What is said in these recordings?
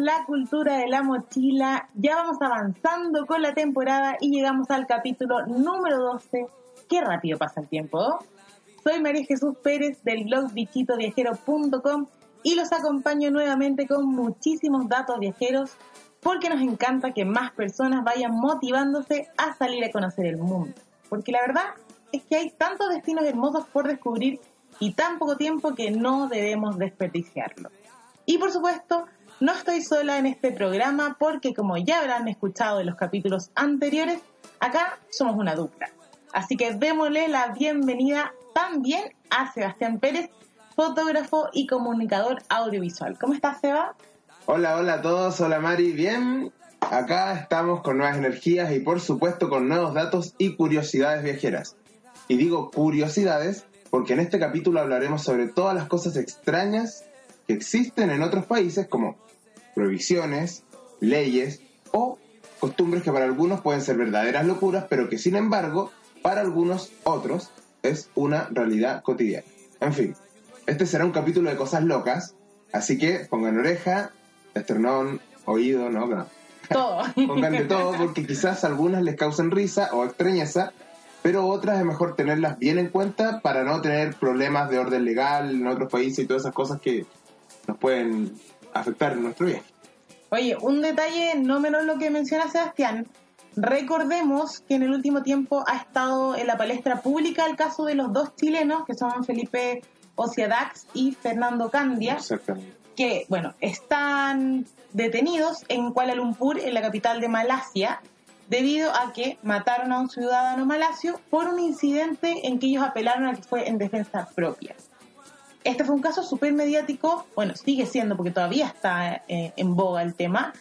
la cultura de la mochila. Ya vamos avanzando con la temporada y llegamos al capítulo número 12. Qué rápido pasa el tiempo. Soy María Jesús Pérez del blog bichitoviajero.com y los acompaño nuevamente con muchísimos datos viajeros porque nos encanta que más personas vayan motivándose a salir a conocer el mundo. Porque la verdad es que hay tantos destinos hermosos por descubrir y tan poco tiempo que no debemos desperdiciarlo. Y por supuesto, no estoy sola en este programa porque como ya habrán escuchado en los capítulos anteriores, acá somos una dupla. Así que démosle la bienvenida también a Sebastián Pérez, fotógrafo y comunicador audiovisual. ¿Cómo estás, Seba? Hola, hola a todos, hola Mari, bien. Acá estamos con nuevas energías y por supuesto con nuevos datos y curiosidades viajeras. Y digo curiosidades porque en este capítulo hablaremos sobre todas las cosas extrañas que existen en otros países como prohibiciones, leyes o costumbres que para algunos pueden ser verdaderas locuras, pero que sin embargo para algunos otros es una realidad cotidiana. En fin, este será un capítulo de cosas locas, así que pongan oreja, esternón, oído, no, no. Todo. Pongan de todo porque quizás algunas les causen risa o extrañeza, pero otras es mejor tenerlas bien en cuenta para no tener problemas de orden legal en otros países y todas esas cosas que nos pueden afectar nuestro viaje. Oye, un detalle no menos lo que menciona Sebastián. Recordemos que en el último tiempo ha estado en la palestra pública el caso de los dos chilenos, que son Felipe Ociadax y Fernando Candia, que, bueno, están detenidos en Kuala Lumpur, en la capital de Malasia, debido a que mataron a un ciudadano malasio por un incidente en que ellos apelaron a que fue en defensa propia. Este fue un caso súper mediático, bueno, sigue siendo porque todavía está eh, en boga el tema,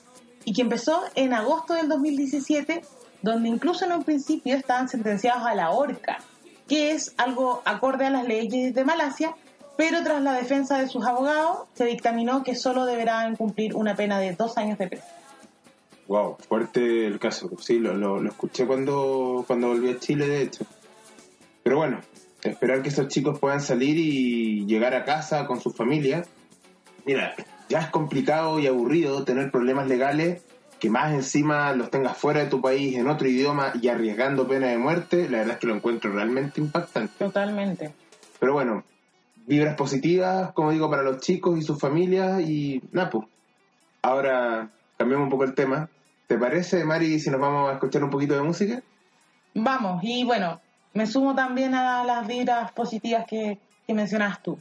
y que empezó en agosto del 2017, donde incluso en un principio estaban sentenciados a la horca, que es algo acorde a las leyes de Malasia, pero tras la defensa de sus abogados se dictaminó que solo deberán cumplir una pena de dos años de prisión. Wow, fuerte el caso. Sí, lo, lo, escuché cuando, cuando volví a Chile, de hecho. Pero bueno, esperar que esos chicos puedan salir y llegar a casa con su familia. Mira, ya es complicado y aburrido tener problemas legales que más encima los tengas fuera de tu país, en otro idioma y arriesgando pena de muerte. La verdad es que lo encuentro realmente impactante. Totalmente. Pero bueno, vibras positivas, como digo, para los chicos y sus familias y nada, pues. Ahora cambiamos un poco el tema. ¿Te parece, Mari, si nos vamos a escuchar un poquito de música? Vamos, y bueno, me sumo también a las vibras positivas que, que mencionas tú.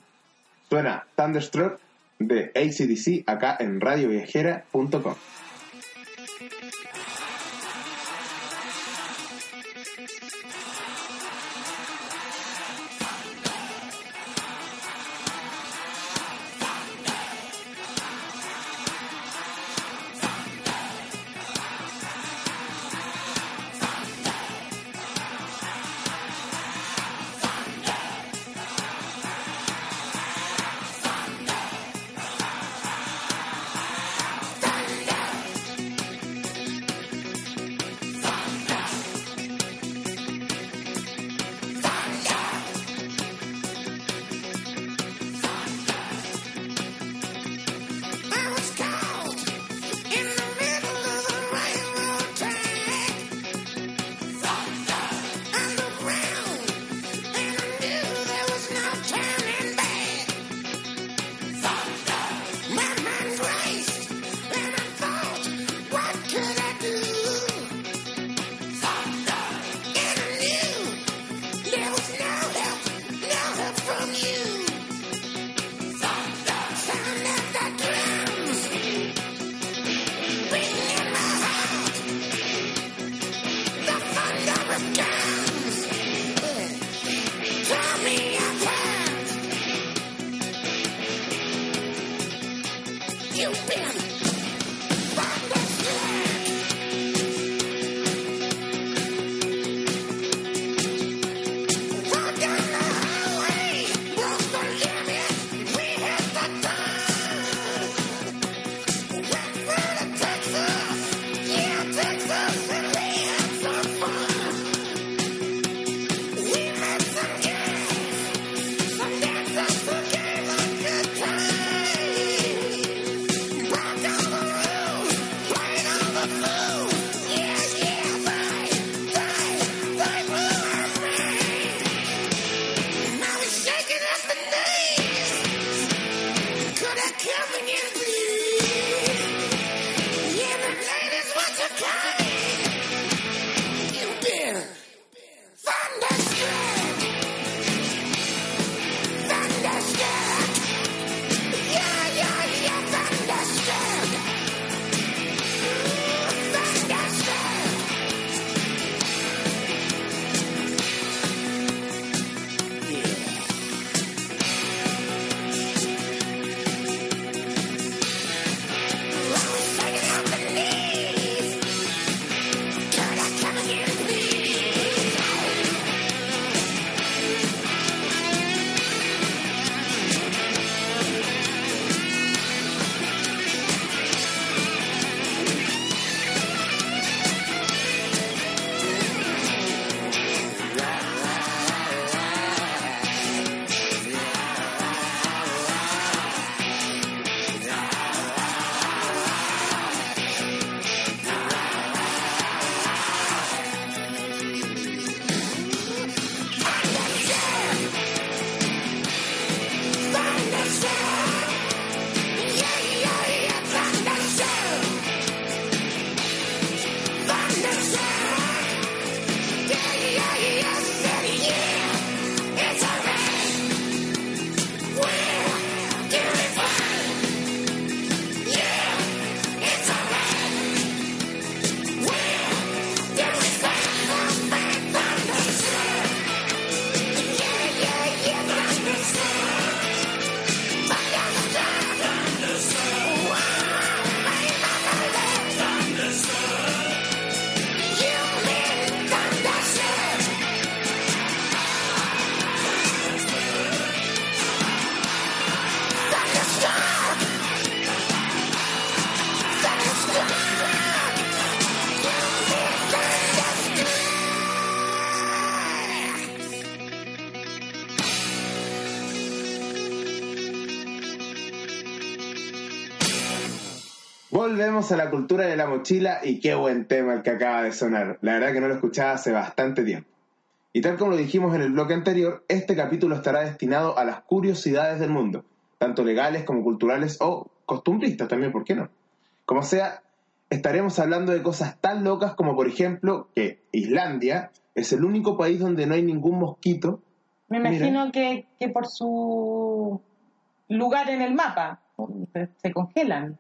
Suena Thunderstruck de ACDC acá en radioviajera.com. champion. Volvemos a la cultura de la mochila y qué buen tema el que acaba de sonar. La verdad que no lo escuchaba hace bastante tiempo. Y tal como lo dijimos en el bloque anterior, este capítulo estará destinado a las curiosidades del mundo, tanto legales como culturales o costumbristas también, ¿por qué no? Como sea, estaremos hablando de cosas tan locas como por ejemplo que Islandia es el único país donde no hay ningún mosquito. Me imagino que, que por su lugar en el mapa se congelan.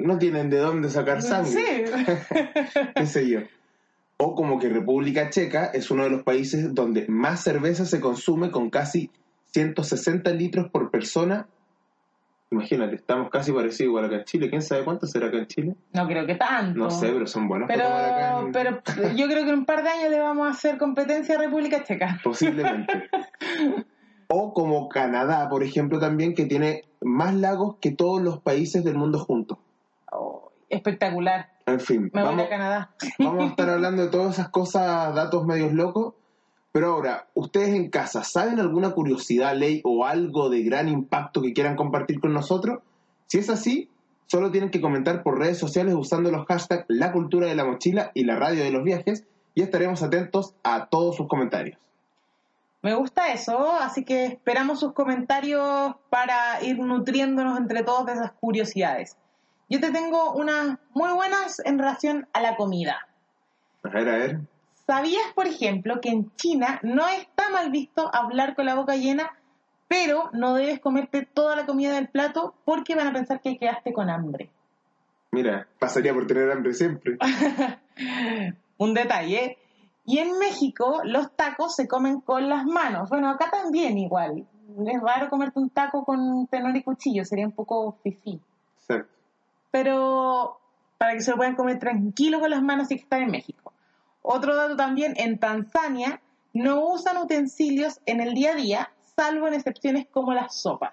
No tienen de dónde sacar sangre. Sí. qué sé yo. O como que República Checa es uno de los países donde más cerveza se consume con casi 160 litros por persona Imagínate, estamos casi parecidos igual acá en Chile. ¿Quién sabe cuánto será acá en Chile? No creo que tanto. No sé, pero son buenos pero, para acá. En... Pero yo creo que en un par de años le vamos a hacer competencia a República Checa. Posiblemente. o como Canadá, por ejemplo, también, que tiene más lagos que todos los países del mundo juntos. Espectacular. En fin. Me vamos, voy a Canadá. vamos a estar hablando de todas esas cosas, datos medios locos. Pero ahora, ustedes en casa, ¿saben alguna curiosidad, ley o algo de gran impacto que quieran compartir con nosotros? Si es así, solo tienen que comentar por redes sociales usando los hashtags La Cultura de la Mochila y La Radio de los Viajes y estaremos atentos a todos sus comentarios. Me gusta eso, así que esperamos sus comentarios para ir nutriéndonos entre todos de esas curiosidades. Yo te tengo unas muy buenas en relación a la comida. A ver, a ver. ¿Sabías, por ejemplo, que en China no está mal visto hablar con la boca llena, pero no debes comerte toda la comida del plato porque van a pensar que quedaste con hambre? Mira, pasaría por tener hambre siempre. Un detalle. Y en México los tacos se comen con las manos. Bueno, acá también igual. Es raro comerte un taco con tenor y cuchillo, sería un poco fifí. Exacto. Pero para que se lo puedan comer tranquilo con las manos sí que están en México. Otro dato también, en Tanzania no usan utensilios en el día a día, salvo en excepciones como las sopas.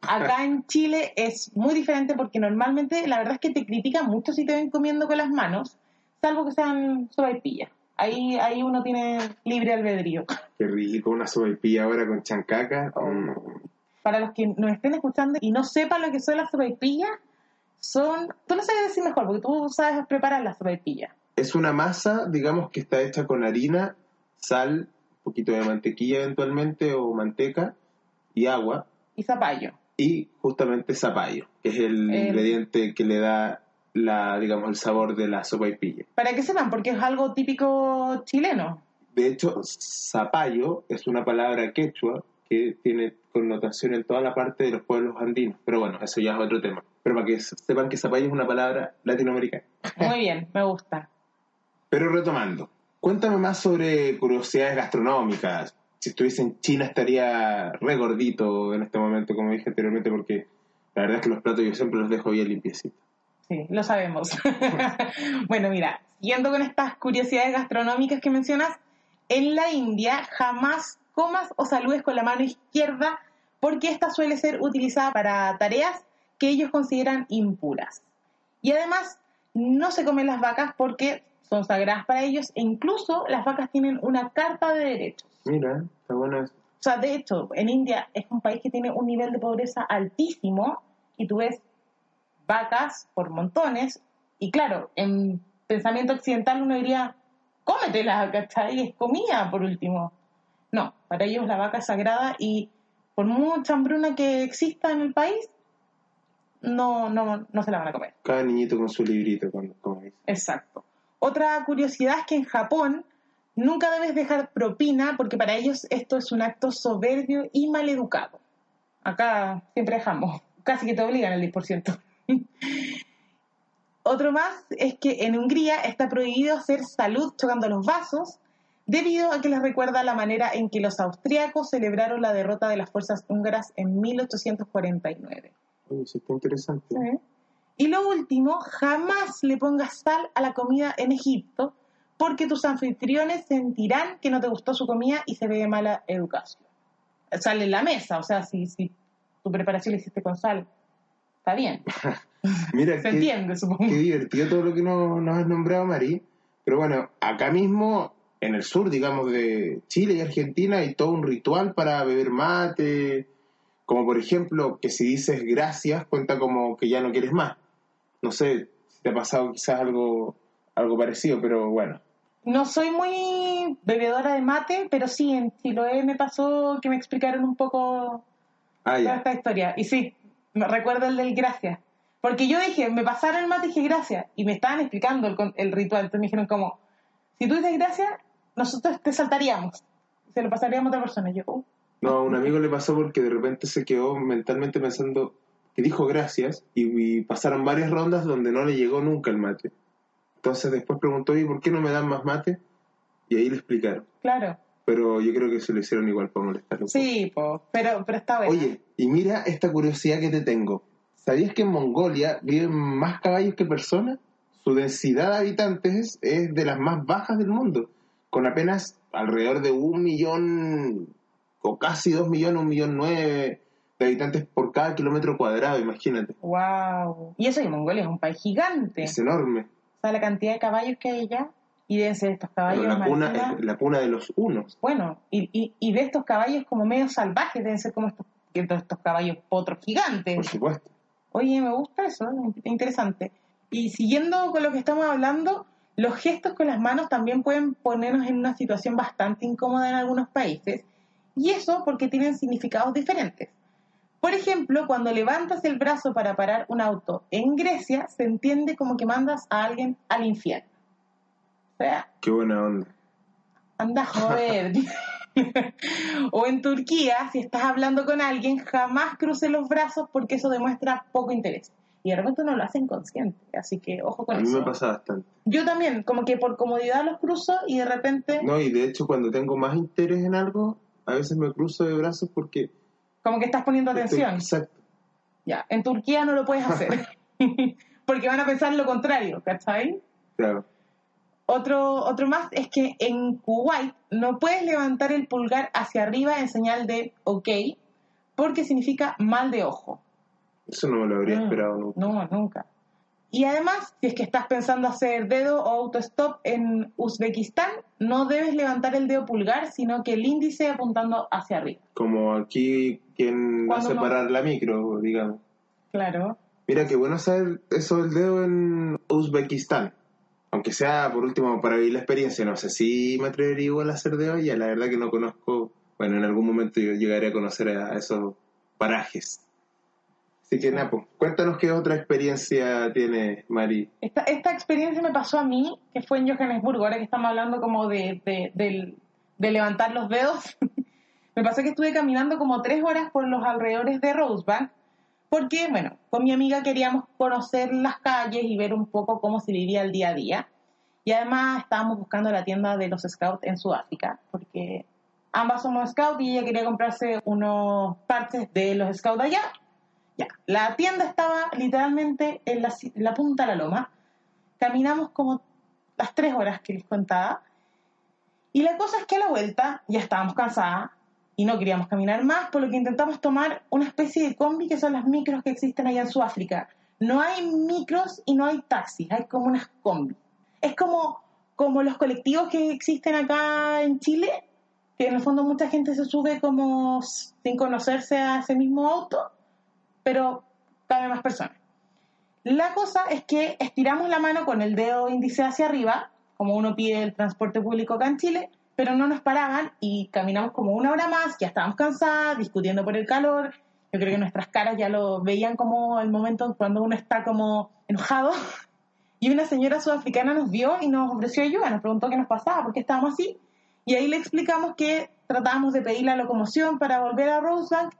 Acá en Chile es muy diferente porque normalmente la verdad es que te critican mucho si te ven comiendo con las manos, salvo que sean sopaipillas. Ahí, ahí uno tiene libre albedrío. Qué rico, una sopaipilla ahora con chancaca. Para los que nos estén escuchando y no sepan lo que son las sopaipillas, son... Tú lo sabes decir mejor porque tú sabes preparar las sopaipillas es una masa, digamos, que está hecha con harina, sal, un poquito de mantequilla eventualmente o manteca y agua. Y zapallo. Y justamente zapallo, que es el ingrediente que le da la, digamos, el sabor de la sopa y pilla. Para que sepan, porque es algo típico chileno. De hecho, zapallo es una palabra quechua que tiene connotación en toda la parte de los pueblos andinos. Pero bueno, eso ya es otro tema. Pero para que sepan que zapallo es una palabra latinoamericana. Muy bien, me gusta. Pero retomando, cuéntame más sobre curiosidades gastronómicas. Si estuviese en China estaría regordito en este momento, como dije anteriormente, porque la verdad es que los platos yo siempre los dejo bien limpiecitos. Sí, lo sabemos. bueno, mira, siguiendo con estas curiosidades gastronómicas que mencionas, en la India jamás comas o saludes con la mano izquierda porque esta suele ser utilizada para tareas que ellos consideran impuras. Y además, no se comen las vacas porque son sagradas para ellos e incluso las vacas tienen una carta de derechos. Mira, está bueno eso. O sea, de hecho, en India es un país que tiene un nivel de pobreza altísimo y tú ves vacas por montones y claro, en pensamiento occidental uno diría, cómetela, ¿cachai? Es comida, por último. No, para ellos la vaca es sagrada y por mucha hambruna que exista en el país, no, no, no se la van a comer. Cada niñito con su librito, como dice. Exacto. Otra curiosidad es que en Japón nunca debes dejar propina porque para ellos esto es un acto soberbio y maleducado. Acá siempre dejamos, casi que te obligan el 10%. Otro más es que en Hungría está prohibido hacer salud chocando los vasos debido a que les recuerda la manera en que los austriacos celebraron la derrota de las fuerzas húngaras en 1849. eso está interesante. ¿Sí? Y lo último, jamás le pongas sal a la comida en Egipto porque tus anfitriones sentirán que no te gustó su comida y se ve de mala educación. Sal en la mesa, o sea, si, si tu preparación la hiciste con sal, está bien. Mira, se entiende, supongo. Qué divertido todo lo que nos, nos has nombrado, Mari. Pero bueno, acá mismo, en el sur, digamos, de Chile y Argentina, hay todo un ritual para beber mate. Como por ejemplo, que si dices gracias, cuenta como que ya no quieres más. No sé si te ha pasado quizás algo, algo parecido, pero bueno. No soy muy bebedora de mate, pero sí, en Chiloé me pasó que me explicaron un poco Ah, toda esta historia. Y sí, me recuerdo el del gracias. Porque yo dije, me pasaron el mate y dije gracias. Y me estaban explicando el, el ritual. Entonces me dijeron como, si tú dices gracias, nosotros te saltaríamos. Se lo pasaríamos a otra persona. Yo, "Oh". No, a un amigo le pasó porque de repente se quedó mentalmente pensando que dijo gracias y, y pasaron varias rondas donde no le llegó nunca el mate. Entonces después preguntó, ¿y por qué no me dan más mate? Y ahí le explicaron. claro. Pero yo creo que se lo hicieron igual para molestarlo. Sí, po, pero, pero está bueno. Oye, y mira esta curiosidad que te tengo. ¿Sabías que en Mongolia viven más caballos que personas? Su densidad de habitantes es de las más bajas del mundo, con apenas alrededor de un millón o casi dos millones, un millón nueve de habitantes por cada kilómetro cuadrado, imagínate. Wow. Y eso que Mongolia es un país gigante. Es enorme. O sea, la cantidad de caballos que hay allá. Y ser estos Pero caballos la cuna es la cuna de los unos. Bueno, y, y, y de estos caballos como medio salvajes, deben ser como estos estos caballos potros gigantes. Por supuesto. Oye, me gusta eso, interesante. Y siguiendo con lo que estamos hablando, los gestos con las manos también pueden ponernos en una situación bastante incómoda en algunos países, y eso porque tienen significados diferentes. Por ejemplo, cuando levantas el brazo para parar un auto en Grecia, se entiende como que mandas a alguien al infierno. O sea, Qué buena onda. anda a joder. o en Turquía, si estás hablando con alguien, jamás cruces los brazos porque eso demuestra poco interés. Y de repente no lo hacen consciente, así que ojo con A mí eso. me pasa bastante. Yo también, como que por comodidad los cruzo y de repente, No, y de hecho cuando tengo más interés en algo, a veces me cruzo de brazos porque... como que estás poniendo estoy- atención. exacto. Ya, en Turquía no lo puedes hacer. porque van a pensar lo contrario, ¿cachai? Claro. Otro, otro más es que en Kuwait no puedes levantar el pulgar hacia arriba en señal de OK porque significa mal de ojo. Eso no me lo habría Mm, esperado nunca. No, nunca. Y además, si es que estás pensando hacer dedo o autostop en Uzbekistán, no debes levantar el dedo pulgar, sino que el índice apuntando hacia arriba. Como aquí quien Cuando hace no- parar la micro, digamos. Claro. Mira, qué bueno saber eso del dedo en Uzbekistán. Aunque sea, por último, para vivir la experiencia. No sé si me atrevería igual a hacer dedo allá. La verdad que no conozco... Bueno, en algún momento yo llegaré a conocer a esos parajes. Así que, Napo, cuéntanos qué otra experiencia tiene Mari. Esta, esta experiencia me pasó a mí, que fue en Johannesburgo, ahora que estamos hablando como de, de, del- de levantar los dedos. me pasó que estuve caminando como tres horas por los alrededores de Rosebank, porque, bueno, con mi amiga queríamos conocer las calles y ver un poco cómo se vivía el día a día. Y además estábamos buscando la tienda de los scouts en Sudáfrica, porque ambas somos scouts y ella quería comprarse unos parches de los scouts allá. La tienda estaba literalmente en la, ci- en la punta de la loma. Caminamos como las tres horas que les contaba. Y la cosa es que a la vuelta ya estábamos cansadas y no queríamos caminar más, por lo que intentamos tomar una especie de combi que son las micros que existen allá en Sudáfrica. No hay micros y no hay taxis, hay como unas combi. Es como, como los colectivos que existen acá en Chile, que en el fondo mucha gente se sube como sin conocerse a ese mismo auto, pero cabe más personas. La cosa es que estiramos la mano con el dedo índice hacia arriba, como uno pide el transporte público acá en Chile, pero no nos paraban y caminamos como una hora más, ya estábamos cansadas, discutiendo por el calor. Yo creo que nuestras caras ya lo veían como el momento cuando uno está como enojado. Y una señora sudafricana nos vio y nos ofreció ayuda, nos preguntó qué nos pasaba, por qué estábamos así. Y ahí le explicamos que tratábamos de pedir la locomoción para volver a Rosebank,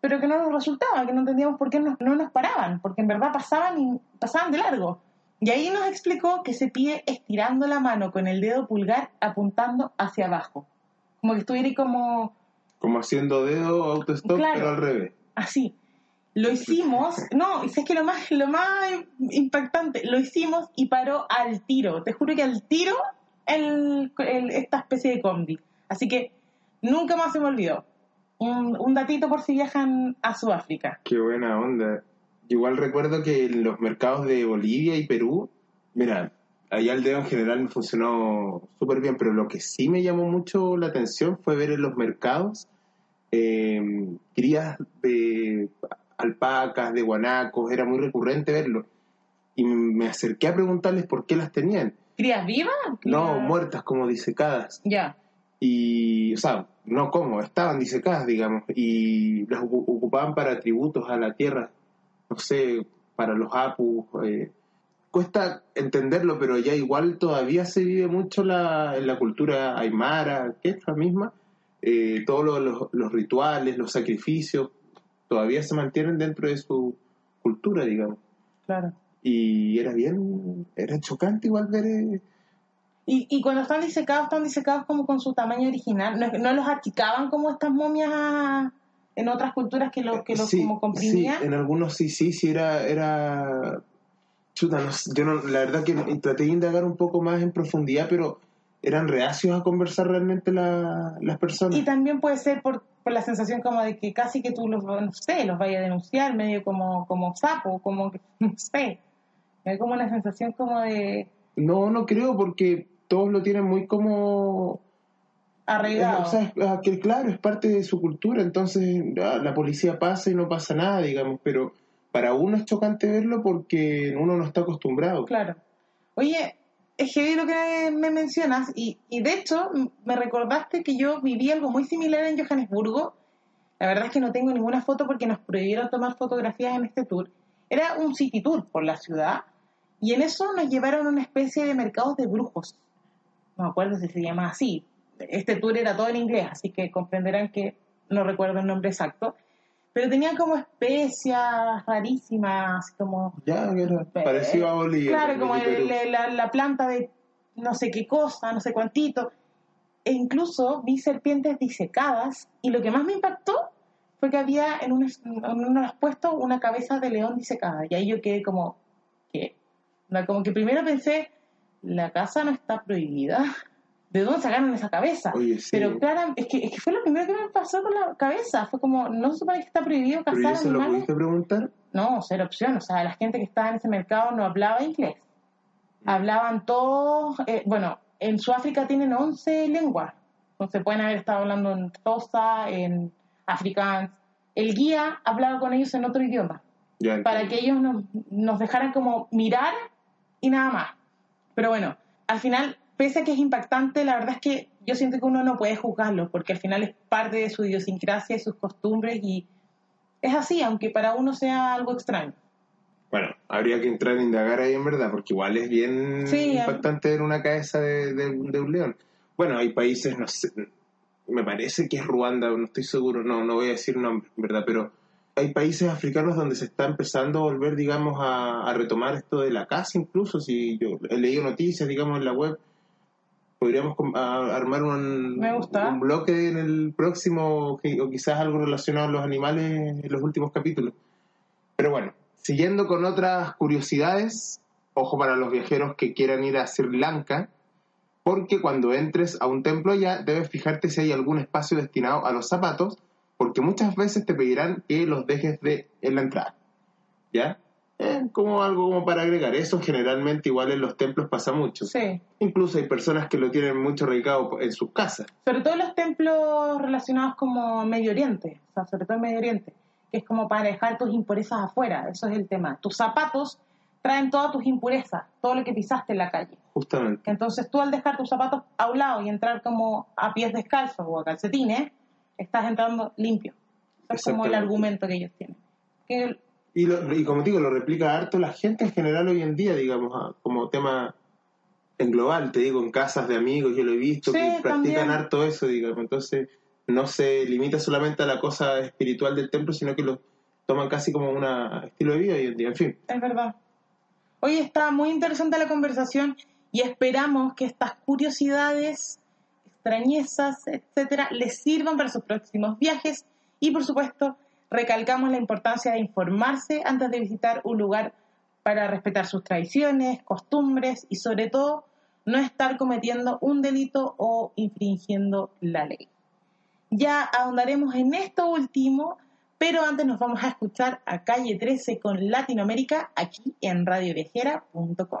pero que no nos resultaba, que no entendíamos por qué no, no nos paraban, porque en verdad pasaban y pasaban de largo. Y ahí nos explicó que se pide estirando la mano con el dedo pulgar apuntando hacia abajo. Como que estuviera como Como haciendo dedo autostop, Claro. pero al revés. así. Lo hicimos, no, es que lo más, lo más impactante, lo hicimos y paró al tiro. Te juro que al tiro el, el- esta especie de combi. Así que nunca más se me olvidó. Un, un datito por si viajan a Sudáfrica. Qué buena onda. Igual recuerdo que en los mercados de Bolivia y Perú, mira, allá el dedo en general me funcionó súper bien, pero lo que sí me llamó mucho la atención fue ver en los mercados eh, crías de alpacas, de guanacos, era muy recurrente verlo. y me acerqué a preguntarles por qué las tenían. ¿Crías vivas? No, muertas como disecadas. Ya. Y, o sea, no como, estaban disecadas, digamos, y las ocu- ocupaban para tributos a la tierra, no sé, para los apus. eh. Cuesta entenderlo, pero ya igual todavía se vive mucho la, en la cultura aymara, que es la misma, eh, todos lo- los, los rituales, los sacrificios, todavía se mantienen dentro de su cultura, digamos. Claro. Y era bien, era chocante igual ver... Y, y cuando están disecados, están disecados como con su tamaño original. No, no los achicaban como estas momias en otras culturas que los que los sí, como comprimían. sí, en algunos sí, sí, sí, era... era... Chuta, no yo no, la verdad que traté de indagar un poco más en profundidad, pero eran reacios a conversar realmente la- las personas. Y también puede ser por, por la sensación como de que casi que tú los, no sé, los vayas a denunciar, medio como, como sapo, como que, no sé. Hay como una sensación como de No, no creo, porque todos lo tienen muy como... arraigado. O sea, que claro, es parte de su cultura, entonces ah, la policía pasa y no pasa nada, digamos, pero para uno es chocante verlo porque uno no está acostumbrado. Claro. Oye, es heavy lo que me mencionas y, y de hecho me recordaste que yo viví algo muy similar en Johannesburgo. La verdad es que no tengo ninguna foto porque nos prohibieron tomar fotografías en este tour. Era un city tour por la ciudad y en eso nos llevaron a una especie de mercados de brujos. No me acuerdo si se llama así. Este tour era todo en inglés, así que comprenderán que no recuerdo el nombre exacto. Pero tenían como especias rarísimas, como Ya, era parecido a Bolivia. Claro, como el- el- la, la planta de no sé qué cosa, no sé cuántito. E incluso vi serpientes disecadas y lo que más me impactó fue que había en uno, en uno de los puestos una cabeza de león disecada. Y ahí yo quedé como, ¿qué? Como que primero pensé, la casa no está prohibida. ¿De dónde sacaron esa cabeza? Oye, sí. Pero claro, es que, es que fue lo primero que me pasó por la cabeza. Fue como, no se supone que está prohibido ¿Pero ¿y cazar eso lo pudiste preguntar? No, cero opción. O sea, la gente que estaba en ese mercado no hablaba inglés. Hablaban todos, eh, bueno, en Sudáfrica tienen 11 lenguas. Entonces pueden haber estado hablando en Tosa, en Afrikaans. El guía hablaba con ellos en otro idioma, Ya, para que ellos nos, nos dejaran como mirar y nada más. Pero bueno, al final, pese a que es impactante, la verdad es que yo siento que uno no puede juzgarlo, porque al final es parte de su idiosincrasia y sus costumbres y es así, aunque para uno sea algo extraño. Bueno, habría que entrar a indagar ahí en verdad, porque igual es bien Sí, impactante ver una cabeza de, de- de un león. Bueno, hay países, no sé, me parece que es Ruanda, no estoy seguro, no, no voy a decir nombre, ¿verdad? Pero hay países africanos donde se está empezando a volver, digamos, a, a retomar esto de la caza, incluso si yo he leído noticias, digamos, en la web. Podríamos a- armar un, un bloque en el próximo, o quizás algo relacionado a los animales en los últimos capítulos. Pero bueno, siguiendo con otras curiosidades, ojo para los viajeros que quieran ir a Sri Lanka, porque cuando entres a un templo allá debes fijarte si hay algún espacio destinado a los zapatos, porque muchas veces te pedirán que los dejes de, en la entrada. ¿Ya? Eh, como algo como para agregar. Eso generalmente igual en los templos pasa mucho. Sí. Incluso hay personas que lo tienen mucho radicado en sus casas. Sobre todo los templos relacionados como Medio Oriente, o sea, sobre todo en Medio Oriente, que es como para dejar tus impurezas afuera, eso es el tema. Tus zapatos traen todas tus impurezas, todo lo que pisaste en la calle. Justamente. Entonces tú al dejar tus zapatos a un lado y entrar como a pies descalzos o a calcetines, estás entrando limpio. Es como el argumento que ellos tienen. Que Y, lo- y como te digo, lo replica harto la gente en general hoy en día, digamos, ah, como tema en global, te digo, en casas de amigos, yo lo he visto, Sí, que practican también. harto eso, digamos. Entonces, no se limita solamente a la cosa espiritual del templo, sino que lo toman casi como un estilo de vida hoy en día. En fin, Es verdad. Hoy está muy interesante la conversación y esperamos que estas curiosidades, extrañezas, etcétera, les sirvan para sus próximos viajes y, por supuesto, recalcamos la importancia de informarse antes de visitar un lugar para respetar sus tradiciones, costumbres y, sobre todo, no estar cometiendo un delito o infringiendo la ley. Ya ahondaremos en esto último, pero antes nos vamos a escuchar a Calle 13 con Latinoamérica aquí en radioviajera.com.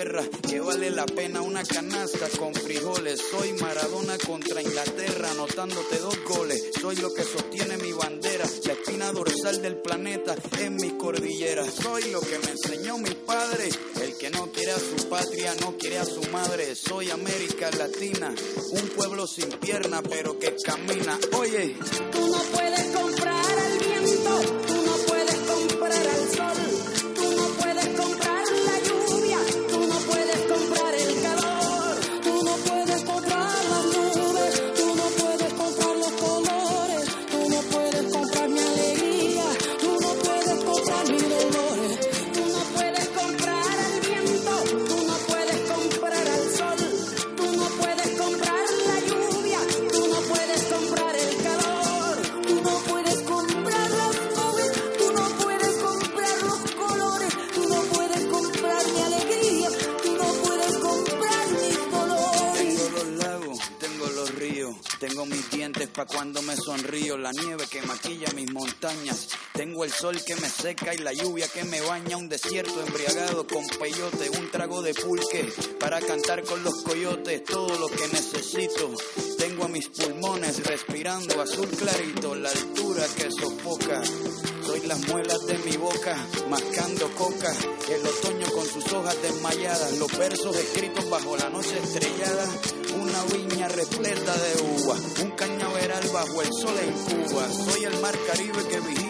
tierra que vale la pena una canasta con frijoles. Soy Maradona contra Inglaterra, anotándote dos goles. Soy lo que sostiene mi bandera, la espina dorsal del planeta en mi cordillera. Soy lo que me enseñó mi padre. El que no quiere a su patria, no quiere a su madre. Soy América Latina, un pueblo sin pierna, pero que camina. Oye, tú no puedes comprar al viento, el sol que me seca y la lluvia que me baña, un desierto embriagado con peyote, un trago de pulque para cantar con los coyotes, todo lo que necesito. Tengo a mis pulmones respirando azul clarito, la altura que sofoca. Soy las muelas de mi boca, mascando coca. El otoño con sus hojas desmayadas, los versos escritos bajo la noche estrellada. Una viña repleta de uva, un cañaveral bajo el sol en Cuba. Soy el mar Caribe que vigila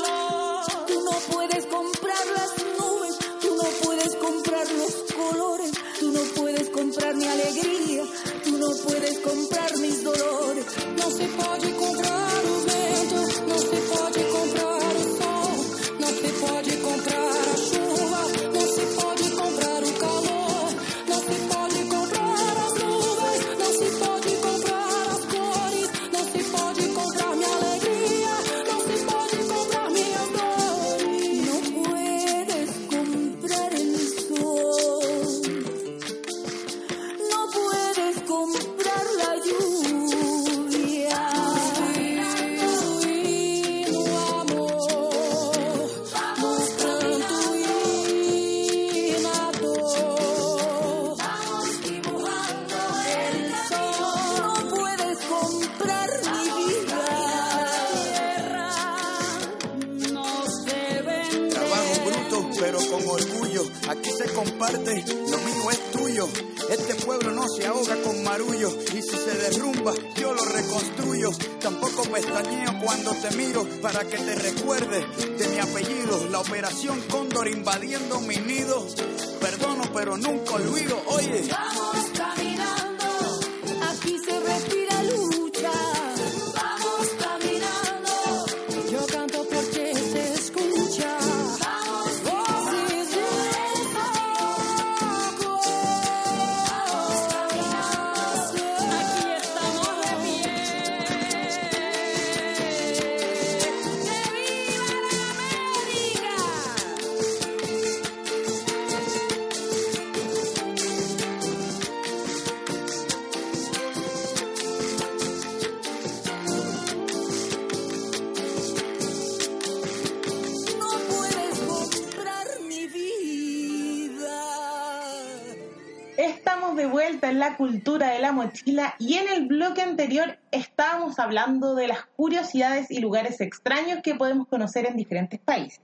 cultura de la mochila y en el bloque anterior estábamos hablando de las curiosidades y lugares extraños que podemos conocer en diferentes países.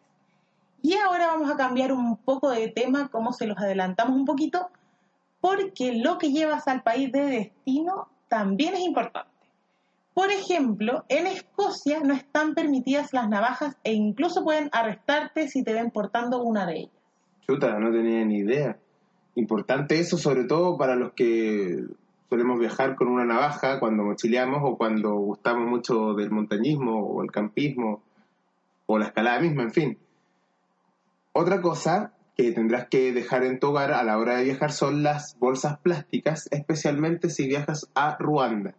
Y ahora vamos a cambiar un poco de tema, como se los adelantamos un poquito, porque lo que llevas al país de destino también es importante. Por ejemplo, en Escocia no están permitidas las navajas e incluso pueden arrestarte si te ven portando una de ellas. Chuta, no tenía ni idea. Importante eso, sobre todo para los que solemos viajar con una navaja cuando mochileamos o cuando gustamos mucho del montañismo o el campismo o la escalada misma, en fin. Otra cosa que tendrás que dejar en tu hogar a la hora de viajar son las bolsas plásticas, especialmente si viajas a Ruanda.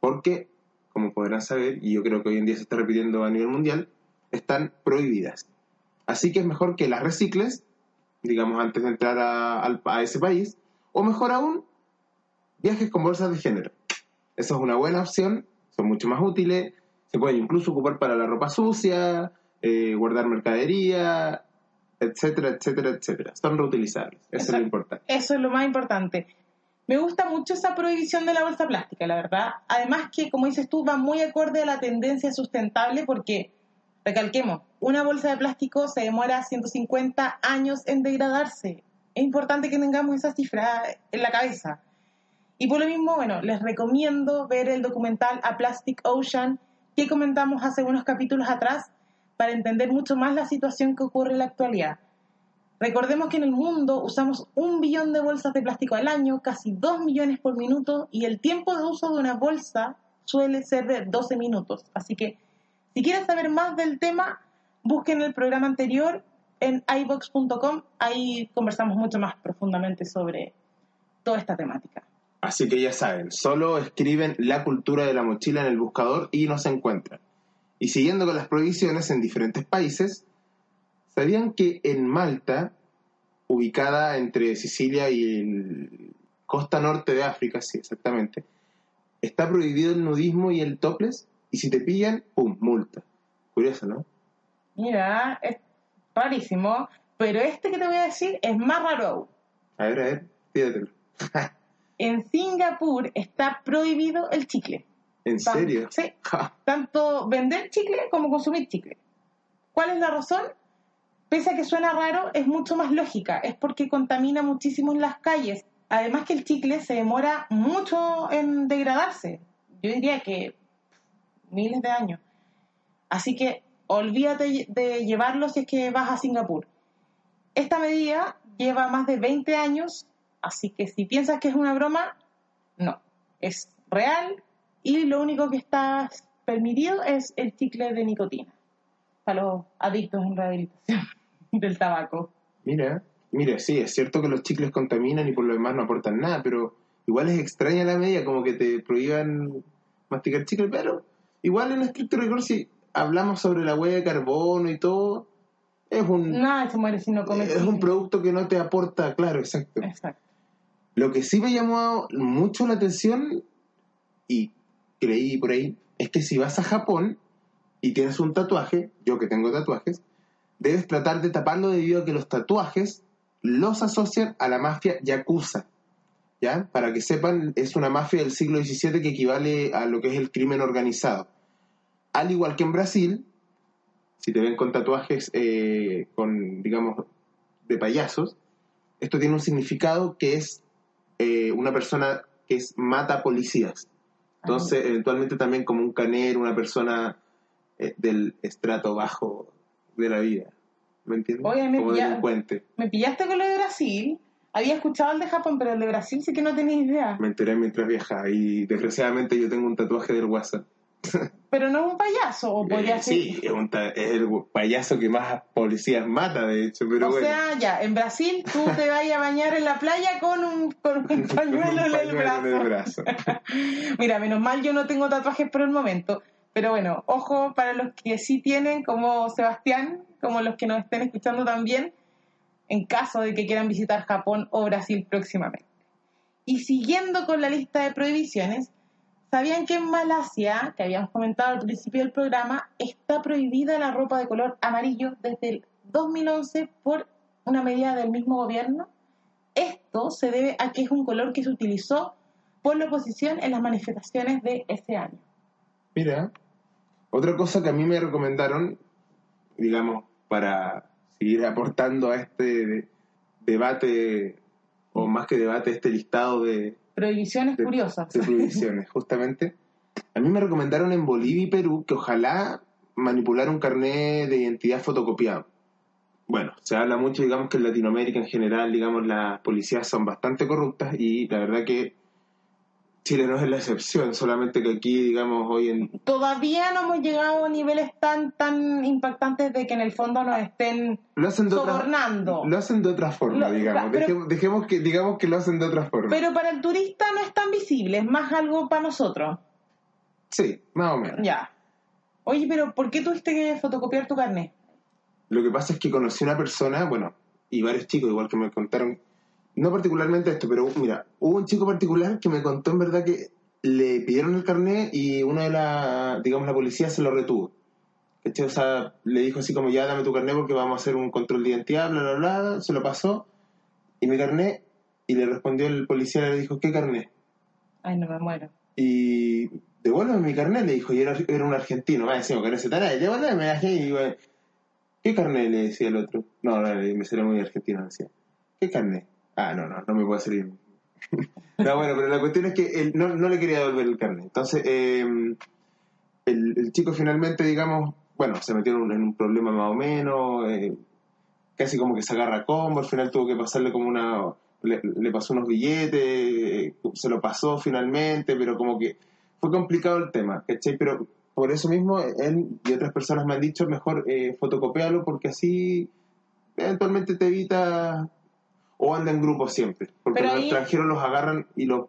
Porque, como podrán saber, y yo creo que hoy en día se está repitiendo a nivel mundial, están prohibidas. Así que es mejor que las recicles, digamos, antes de entrar a, ese país, o mejor aún, viajes con bolsas de género. Esa es una buena opción, son mucho más útiles, se pueden incluso ocupar para la ropa sucia, eh, guardar mercadería, etcétera, etcétera, etcétera. Son reutilizables, eso es Exacto. lo importante. Eso es lo más importante. Me gusta mucho esa prohibición de la bolsa plástica, la verdad. Además que, como dices tú, va muy acorde a la tendencia sustentable porque, recalquemos, una bolsa de plástico se demora 150 años en degradarse. Es importante que tengamos esa cifra en la cabeza. Y por lo mismo, bueno, les recomiendo ver el documental A Plastic Ocean que comentamos hace unos capítulos atrás para entender mucho más la situación que ocurre en la actualidad. Recordemos que en el mundo usamos un billón de bolsas de plástico al año, casi dos millones por minuto, y el tiempo de uso de una bolsa suele ser de 12 minutos. Así que, si quieres saber más del tema, busquen el programa anterior en ibox.com. Ahí conversamos mucho más profundamente sobre toda esta temática. Así que ya saben, solo escriben la cultura de la mochila en el buscador y nos encuentran. Y siguiendo con las prohibiciones en diferentes países, ¿sabían que en Malta, ubicada entre Sicilia y el costa norte de África, sí, exactamente, está prohibido el nudismo y el topless? Y si te pillan, ¡pum! multa. Curioso, ¿no? Mira, es rarísimo, pero este que te voy a decir es más raro aún. A ver, a ver, pídatelo. En Singapur está prohibido el chicle. ¿En Tan- serio? Sí, tanto vender chicle como consumir chicle. ¿Cuál es la razón? Pese a que suena raro, es mucho más lógica. Es porque contamina muchísimo en las calles. Además que el chicle se demora mucho en degradarse. Yo diría que miles de años. Así que olvídate de llevarlo si es que vas a Singapur. Esta medida lleva más de 20 años, así que si piensas que es una broma, no. Es real y lo único que está permitido es el chicle de nicotina para los adictos en rehabilitación del tabaco. Mira, mira, sí, es cierto que los chicles contaminan y por lo demás no aportan nada, pero igual es extraña la medida, como que te prohíban masticar chicle, pero igual en estricto rigor, si hablamos sobre la huella de carbono y todo, es un, Nada se muere si no comes es un producto que no te aporta, claro, exacto. Exacto. Lo que sí me llamó mucho la atención y creí por ahí es que si vas a Japón y tienes un tatuaje, yo que tengo tatuajes, debes tratar de taparlo debido a que los tatuajes los asocian a la mafia yakuza. ¿Ya? Para que sepan, es una mafia del siglo XVII que equivale a lo que es el crimen organizado. Al igual que en Brasil, si te ven con tatuajes eh, con, digamos, de payasos, esto tiene un significado que es eh, una persona que es mata policías. Entonces, eventualmente también como un canero, una persona eh, del estrato bajo de la vida. ¿Me entiendes? Oye, me como pilla- delincuente. Me pillaste con lo de Brasil. Había escuchado el de Japón, pero el de Brasil sí que no tenía idea. Me enteré mientras viajaba y desgraciadamente yo tengo un tatuaje del WhatsApp. Pero no es un payaso, o podría Eh, ser. sí, es, un ta- es el payaso que más policías mata, de hecho, pero o bueno. sea, ya, en Brasil tú te vas a bañar en la playa con un, con un Con un pañuelo en el brazo. en el brazo. Mira, menos mal yo no tengo tatuajes por el momento, pero bueno, ojo para los que sí tienen, como Sebastián, como los que nos estén escuchando también, en caso de que quieran visitar Japón o Brasil próximamente. Y siguiendo con la lista de prohibiciones, ¿sabían que en Malasia, que habíamos comentado al principio del programa, está prohibida la ropa de color amarillo desde el 2011 por una medida del mismo gobierno? Esto se debe a que es un color que se utilizó por la oposición en las manifestaciones de ese año. Mira, otra cosa que a mí me recomendaron, digamos, para seguir aportando a este de- debate o más que debate, este listado de, Prohibiciones de- curiosas. de prohibiciones, justamente. A mí me recomendaron en Bolivia y Perú que ojalá manipular un carnet de identidad fotocopiado. Bueno, se habla mucho, digamos, que en Latinoamérica en general, digamos, las policías son bastante corruptas y la verdad que Chile no es la excepción, solamente que aquí, digamos, hoy en... Todavía no hemos llegado a niveles tan tan impactantes de que en el fondo nos estén Lo hacen de otra, sobornando. lo hacen de otra forma, Lo- digamos. pero- Dejemos, dejemos que, digamos que lo hacen de otra forma. Pero para el turista no es tan visible, es más algo para nosotros. sí, más o menos. Ya. Oye, pero ¿por qué tuviste que fotocopiar tu carnet? Lo que pasa es que conocí una persona, bueno, y varios chicos igual que me contaron, no particularmente esto, pero mira, hubo un chico particular que me contó en verdad que le pidieron el carnet y uno de la, digamos, la policía se lo retuvo. ¿Cachai? O sea, le dijo así como ya dame tu carnet porque vamos a hacer un control de identidad, bla, bla, bla, se lo pasó y mi carnet y le respondió el policía, le dijo, ¿qué carnet? Ay, no me muero. Y devuélveme mi carnet, le dijo, y era, era un argentino, va decimos que no se tará, devuélveme, así, y ¿qué carnet? le decía el otro. No, no, me será muy argentino, decía. ¿Qué carnet? Ah, no, no, no me puede salir. no, bueno, pero la cuestión es que él no, no le quería devolver el carnet. Entonces, eh, el, chico finalmente, digamos, bueno, se metió en un, problema más o menos, eh, casi como que se agarra combo, al final tuvo que pasarle como una... Le, le pasó unos billetes, eh, se lo pasó finalmente, pero como que fue complicado el tema, ¿cachai? Pero por eso mismo él y otras personas me han dicho mejor eh, fotocopiarlo porque así eventualmente te evita o anda en grupo siempre, porque Pero los ahí- extranjeros los agarran y los,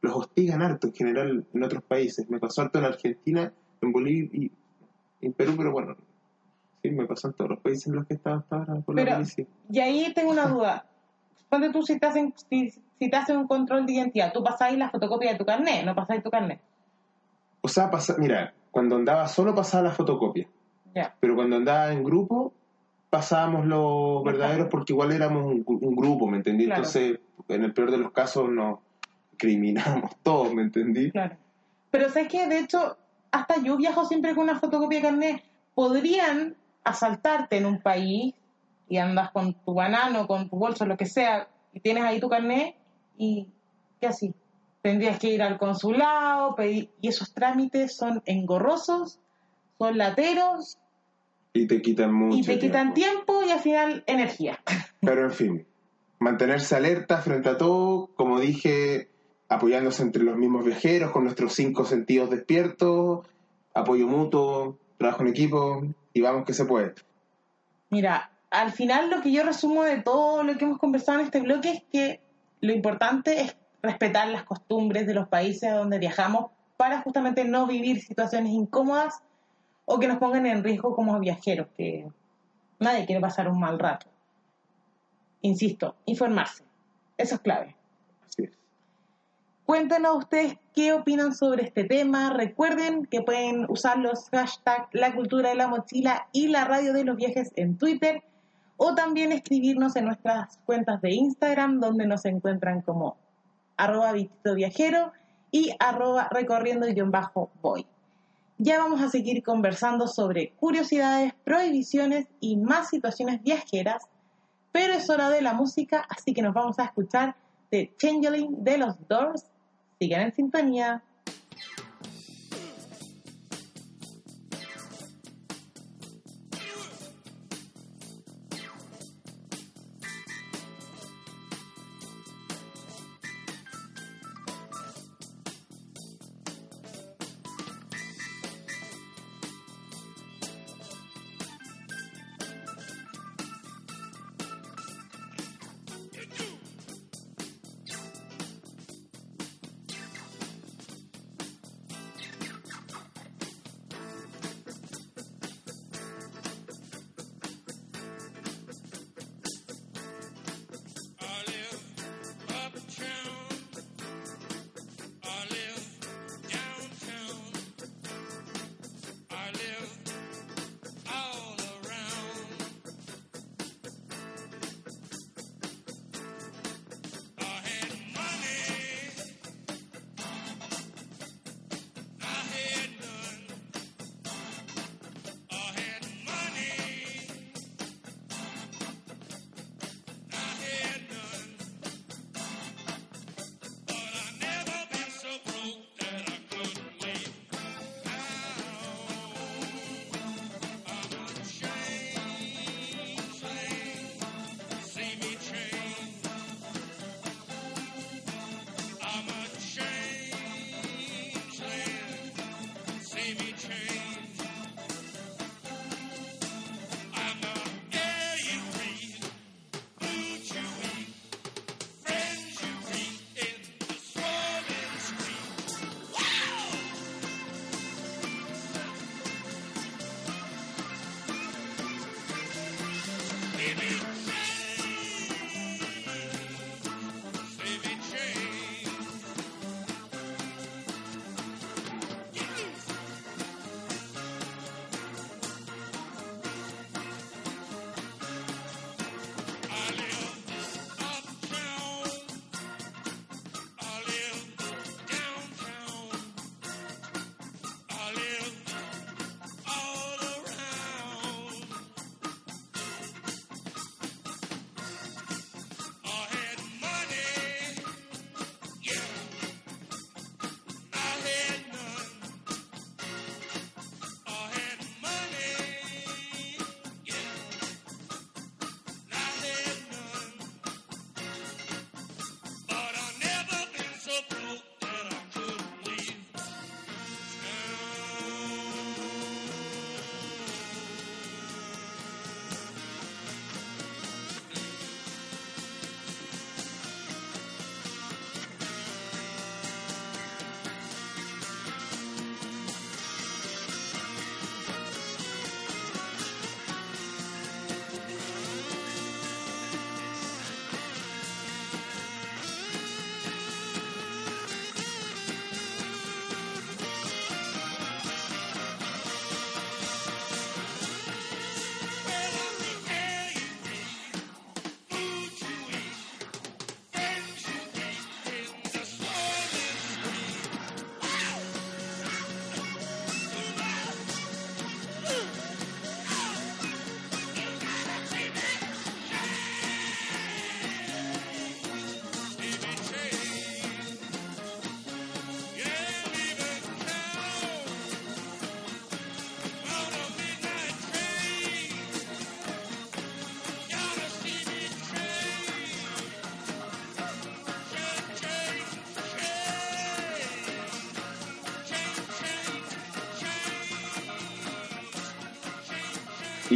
los hostigan harto en general en otros países. Me pasó harto en Argentina, en Bolivia y en Perú, pero bueno, sí, me pasó en todos los países en los que estaba hasta ahora la Pero- policía. Y ahí tengo una duda. Ponte tú si te hacen, si, si te hacen un control de identidad, tú pasáis la fotocopia de tu carnet, no pasáis tu carnet. O sea, pasa, mira, cuando andaba solo pasaba la fotocopia. Ya. Pero cuando andaba en grupo, pasábamos los verdaderos porque igual éramos un, un grupo, ¿me entendí? Claro. Entonces, en el peor de los casos nos criminamos todos, ¿me entendí? Claro. Pero sabes que de hecho, hasta yo viajo siempre con una fotocopia de carnet. Podrían asaltarte en un país y andas con tu banano, con tu bolso, lo que sea, y tienes ahí tu carnet y ¿qué así? Tendrías que ir al consulado, pedir, y esos trámites son engorrosos, son lateros Y te quitan mucho y te quitan tiempo. tiempo y al final energía. Pero en fin, mantenerse alerta frente a todo, como dije, apoyándose entre los mismos viajeros, con nuestros cinco sentidos despiertos, apoyo mutuo, trabajo en equipo, y vamos que se puede. Mira, al final lo que yo resumo de todo lo que hemos conversado en este bloque es que lo importante es respetar las costumbres de los países a donde viajamos para justamente no vivir situaciones incómodas o que nos pongan en riesgo como viajeros, que nadie quiere pasar un mal rato. Insisto, informarse. Eso es clave. Así es. Cuéntenos ustedes qué opinan sobre este tema. Recuerden que pueden usar los hashtags La Cultura de la Mochila y la Radio de los Viajes en Twitter o también escribirnos en nuestras cuentas de Instagram donde nos encuentran como arroba viajero y arroba recorriendo guion bajo voy. Ya vamos a seguir conversando sobre curiosidades, prohibiciones y más situaciones viajeras, pero es hora de la música, así que nos vamos a escuchar de Changeling de los Doors. Sigan en sintonía.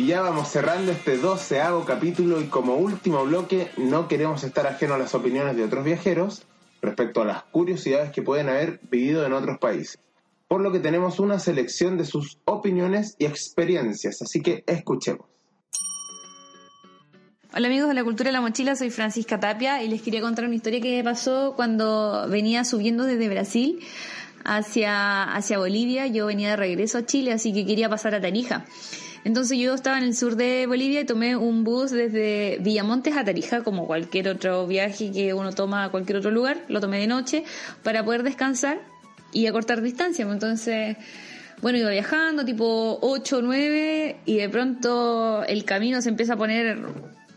Ya vamos cerrando este doceavo capítulo y como último bloque no queremos estar ajeno a las opiniones de otros viajeros respecto a las curiosidades que pueden haber vivido en otros países. Por lo que tenemos una selección de sus opiniones y experiencias, así que escuchemos. Hola amigos de la Cultura de la Mochila, soy Francisca Tapia y les quería contar una historia que me pasó cuando venía subiendo desde Brasil hacia, hacia Bolivia. Yo venía de regreso a Chile, así que quería pasar a Tarija. Entonces yo estaba en el sur de Bolivia y tomé un bus desde Villamontes a Tarija, como cualquier otro viaje que uno toma a cualquier otro lugar. Lo tomé de noche para poder descansar y acortar distancia. Entonces, bueno, iba viajando tipo 8 o 9 y de pronto el camino se empieza a poner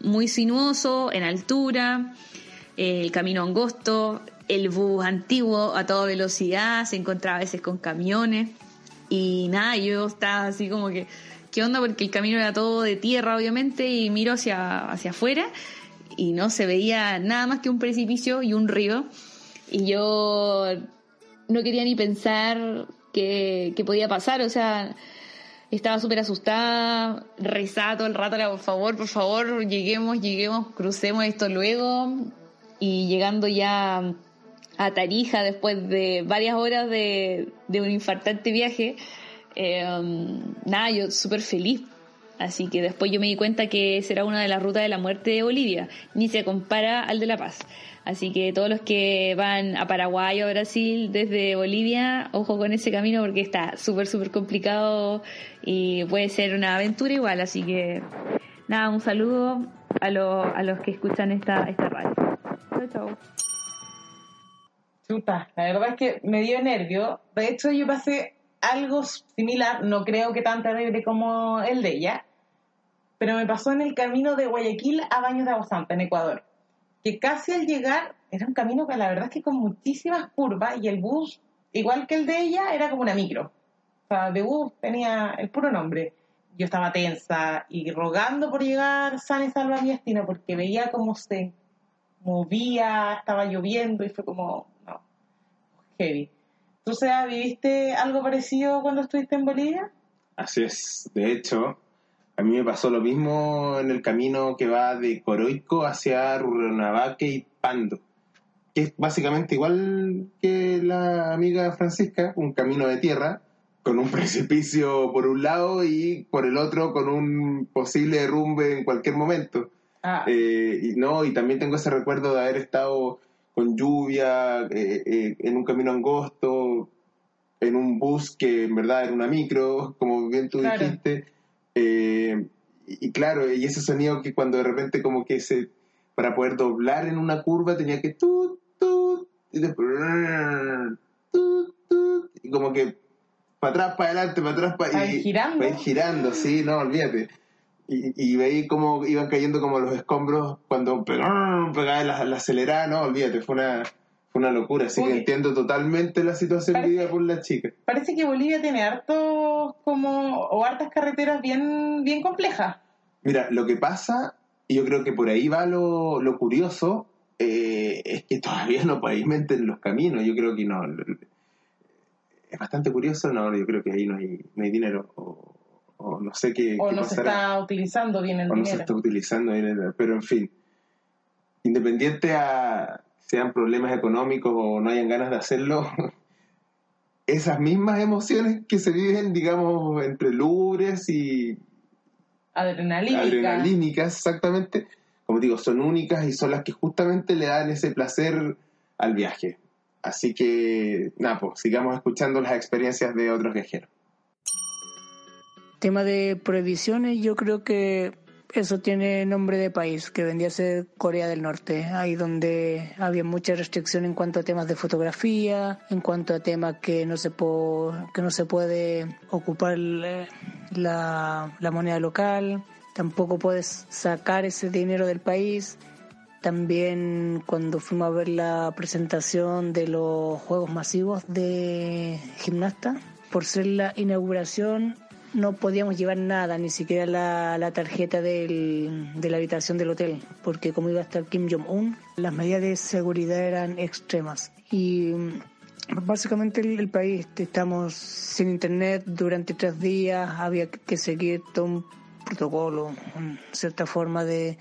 muy sinuoso, en altura, el camino angosto, el bus antiguo a toda velocidad, se encontraba a veces con camiones y nada, yo estaba así como que onda porque el camino era todo de tierra obviamente y miro hacia, hacia afuera y no se veía nada más que un precipicio y un río. Y yo no quería ni pensar qué, podía pasar, o sea, estaba súper asustada, rezaba todo el rato, por favor, por favor, lleguemos, lleguemos, crucemos esto luego y llegando ya a Tarija después de varias horas de, de un infartante viaje, eh, nada, yo súper feliz. Así que después yo me di cuenta que será una de las rutas de la muerte de Bolivia, ni se compara al de La Paz. Así que todos los que van a Paraguay o a Brasil desde Bolivia, ojo con ese camino porque está súper, súper complicado y puede ser una aventura igual. Así que nada, un saludo a, a los que escuchan esta, esta radio. Chao, chao. Chuta, la verdad es que me dio nervio. De hecho, yo pasé algo similar, no creo que tan terrible como el de ella, pero me pasó en el camino de Guayaquil a Baños de Agua en Ecuador, que casi al llegar era un camino que la verdad es que con muchísimas curvas y el bus, igual que el de ella, era como una micro. O sea, de bus tenía el puro nombre. Yo estaba tensa y rogando por llegar sana y salva a mi destino porque veía cómo se movía, estaba lloviendo y fue como, no, heavy. ¿Tú, sea, viviste algo parecido cuando estuviste en Bolivia? Así es. De hecho, a mí me pasó lo mismo en el camino que va de Coroico hacia Rurrenabaque y Pando, que es básicamente igual que la amiga Francisca, un camino de tierra, con un precipicio por un lado y por el otro con un posible derrumbe en cualquier momento. Ah. Eh, y no, y también tengo ese recuerdo de haber estado con lluvia, eh, eh, en un camino angosto, en un bus que en verdad era una micro, como bien tú dijiste. Eh, y, claro, y ese sonido que cuando de repente como que se, para poder doblar en una curva tenía que tu, tu, y después, y como que para atrás, para adelante, para atrás, para, ir girando. Para ir girando, sí, no, olvídate. Y, y veí cómo iban cayendo como los escombros cuando pegaba la, la acelerada, no, olvídate, fue una, fue una locura. Así que entiendo totalmente la situación vivida por la chica. Parece que Bolivia tiene hartos como, o hartas carreteras bien, bien complejas. Mira, lo que pasa, y yo creo que por ahí va lo, lo curioso, eh, es que todavía no pavimenten los caminos. Yo creo que no. Es bastante curioso, no, yo creo que ahí no hay, no hay dinero. O, o no sé qué. O no se está utilizando bien el o dinero. no se está utilizando bien el Pero en fin, independiente a sean problemas económicos o no hayan ganas de hacerlo, esas mismas emociones que se viven, digamos, entre lubres y. Adrenalínicas. Adrenalínicas, exactamente. Como digo, son únicas y son las que justamente le dan ese placer al viaje. Así que, nada, pues sigamos escuchando las experiencias de otros viajeros. Tema de prohibiciones, yo creo que eso tiene nombre de país, que vendría a ser Corea del Norte, ahí donde había mucha restricción en cuanto a temas de fotografía, en cuanto a temas que no se, que no se puede ocupar la, la moneda local, tampoco puedes sacar ese dinero del país. También cuando fuimos a ver la presentación de los Juegos Masivos de Gimnasta, por ser la inauguración no podíamos llevar nada, ni siquiera la, tarjeta del, de la habitación del hotel, porque como iba a estar Kim Jong-un, las medidas de seguridad eran extremas. Y mm, básicamente el, país, estamos sin internet durante tres días, había que seguir todo un protocolo, cierta forma de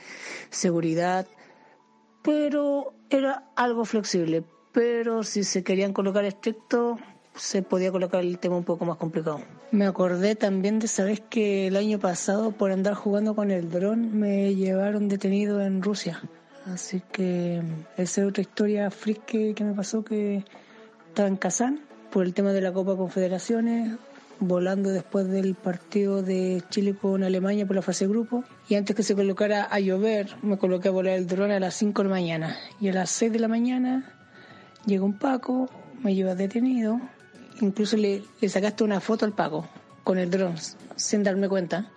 seguridad, pero era algo flexible. Pero si se querían colocar estricto, se podía colocar el tema un poco más complicado. Me acordé también de saber que el año pasado por andar jugando con el dron me llevaron detenido en Rusia. Así que esa es otra historia freak que, me pasó que estaba en Kazán por el tema de la Copa Confederaciones, volando después del partido de Chile con Alemania por la fase grupo. Y antes que se colocara a llover, me coloqué a volar el dron a las 5 de la mañana. Y a las 6 de la mañana llega un Paco, me lleva detenido incluso le, sacaste una foto al Paco con el dron sin darme cuenta.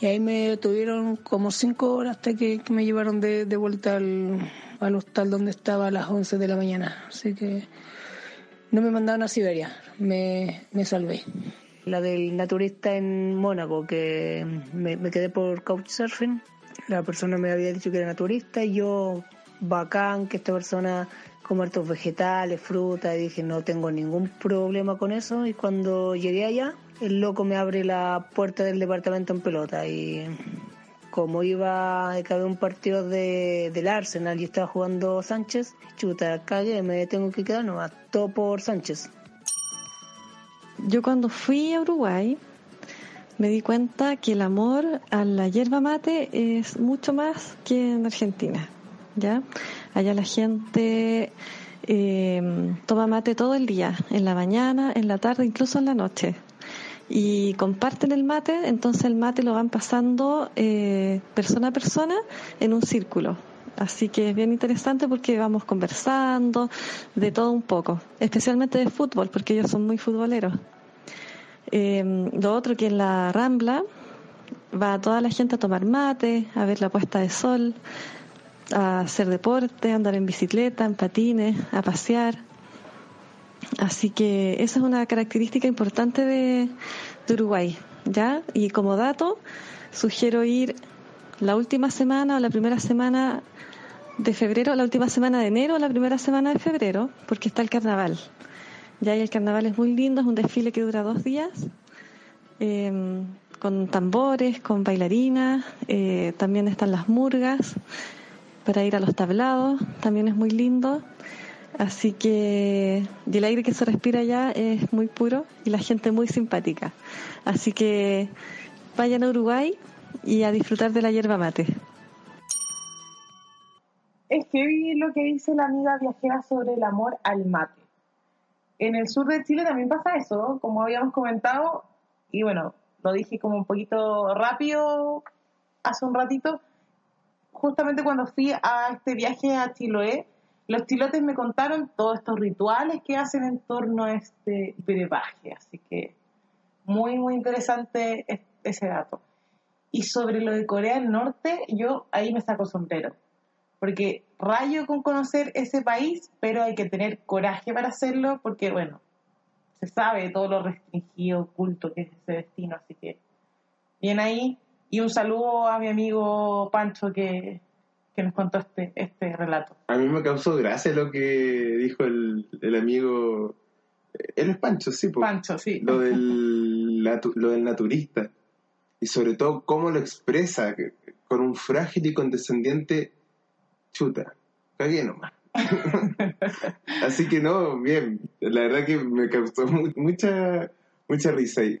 Y ahí me tuvieron como cinco horas hasta que, me llevaron de, vuelta al, al, hostal donde estaba a las 11 de la mañana. Así que no me mandaron a Siberia, me, me salvé. La del naturista en Mónaco, que me, me quedé por couchsurfing. La persona me había dicho que era naturista y yo, bacán, que esta persona como hartos vegetales, frutas, y dije no tengo ningún problema con eso y cuando llegué allá el loco me abre la puerta del departamento en pelota y como iba de cada un partido de, del Arsenal y estaba jugando Sánchez, chuta, calle, me tengo que quedar nomás, todo por Sánchez. Yo cuando fui a Uruguay me di cuenta que el amor a la hierba mate es mucho más que en Argentina, ¿ya? Allá la gente eh, toma mate todo el día, en la mañana, en la tarde, incluso en la noche. Y comparten el mate, entonces el mate lo van pasando eh, persona a persona en un círculo. Así que es bien interesante porque vamos conversando de todo un poco, especialmente de fútbol, porque ellos son muy futboleros. Eh, lo otro que en la Rambla va toda la gente a tomar mate, a ver la puesta de sol, a hacer deporte, a andar en bicicleta, en patines, a pasear. Así que esa es una característica importante de, Uruguay, ¿ya? Y como dato, sugiero ir la última semana o la primera semana de febrero, la última semana de enero o la primera semana de febrero, porque está el carnaval. Ya y el carnaval es muy lindo, es un desfile que dura dos días, em, con tambores, con bailarinas, eh, también están las murgas para ir a los tablados, también es muy lindo. Así que y el aire que se respira allá es muy puro y la gente muy simpática. Así que vayan a Uruguay y a disfrutar de la hierba mate. Es que vi lo que dice la amiga viajera sobre el amor al mate. En el sur de Chile también pasa eso, como habíamos comentado, y bueno, lo dije como un poquito rápido hace un ratito, justamente cuando fui a este viaje a Chiloé, los chilotes me contaron todos estos rituales que hacen en torno a este brebaje. Así que muy, muy interesante ese dato. Y sobre lo de Corea del Norte, yo ahí me saco sombrero. Porque rayo con conocer ese país, pero hay que tener coraje para hacerlo, porque bueno, se sabe todo lo restringido, oculto que es ese destino. Así que bien ahí, y un saludo a mi amigo Pancho que, nos contó este, este relato. A mí me causó gracia lo que dijo el, amigo. Él es Pancho, sí. Pancho, sí. Lo del, lo del naturista. Y sobre todo cómo lo expresa con un frágil y condescendiente chuta. Cagué nomás. Así que no, bien. La verdad que me causó mucha, mucha risa. ahí.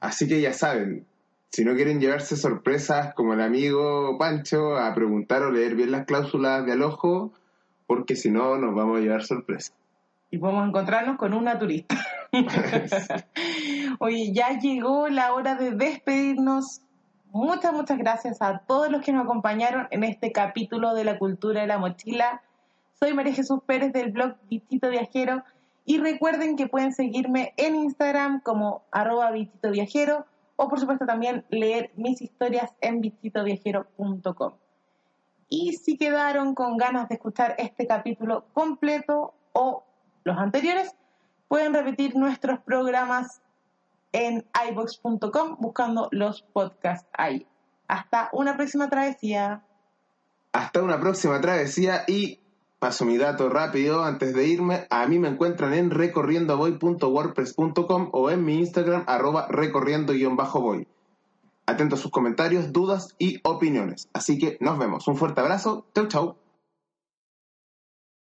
Así que ya saben, si no quieren llevarse sorpresas como el amigo Pancho, a preguntar o leer bien las cláusulas de alojo, porque si no nos vamos a llevar sorpresas. Y podemos encontrarnos con una turista. Oye, ya llegó la hora de despedirnos. Muchas, muchas gracias a todos los que nos acompañaron en este capítulo de la cultura de la mochila. Soy María Jesús Pérez del blog Bichito Viajero y recuerden que pueden seguirme en Instagram como arroba Bichito Viajero o por supuesto también leer mis historias en visitoviajero.com. Y si quedaron con ganas de escuchar este capítulo completo o los anteriores, pueden repetir nuestros programas en ibox.com buscando los podcasts ahí. Hasta una próxima travesía. Hasta una próxima travesía y paso mi dato rápido antes de irme. A mí me encuentran en recorriendovoy.wordpress.com o en mi Instagram arroba recorriendo-voy. Atento a sus comentarios, dudas y opiniones. Así que nos vemos. Un fuerte abrazo. Chau, chau.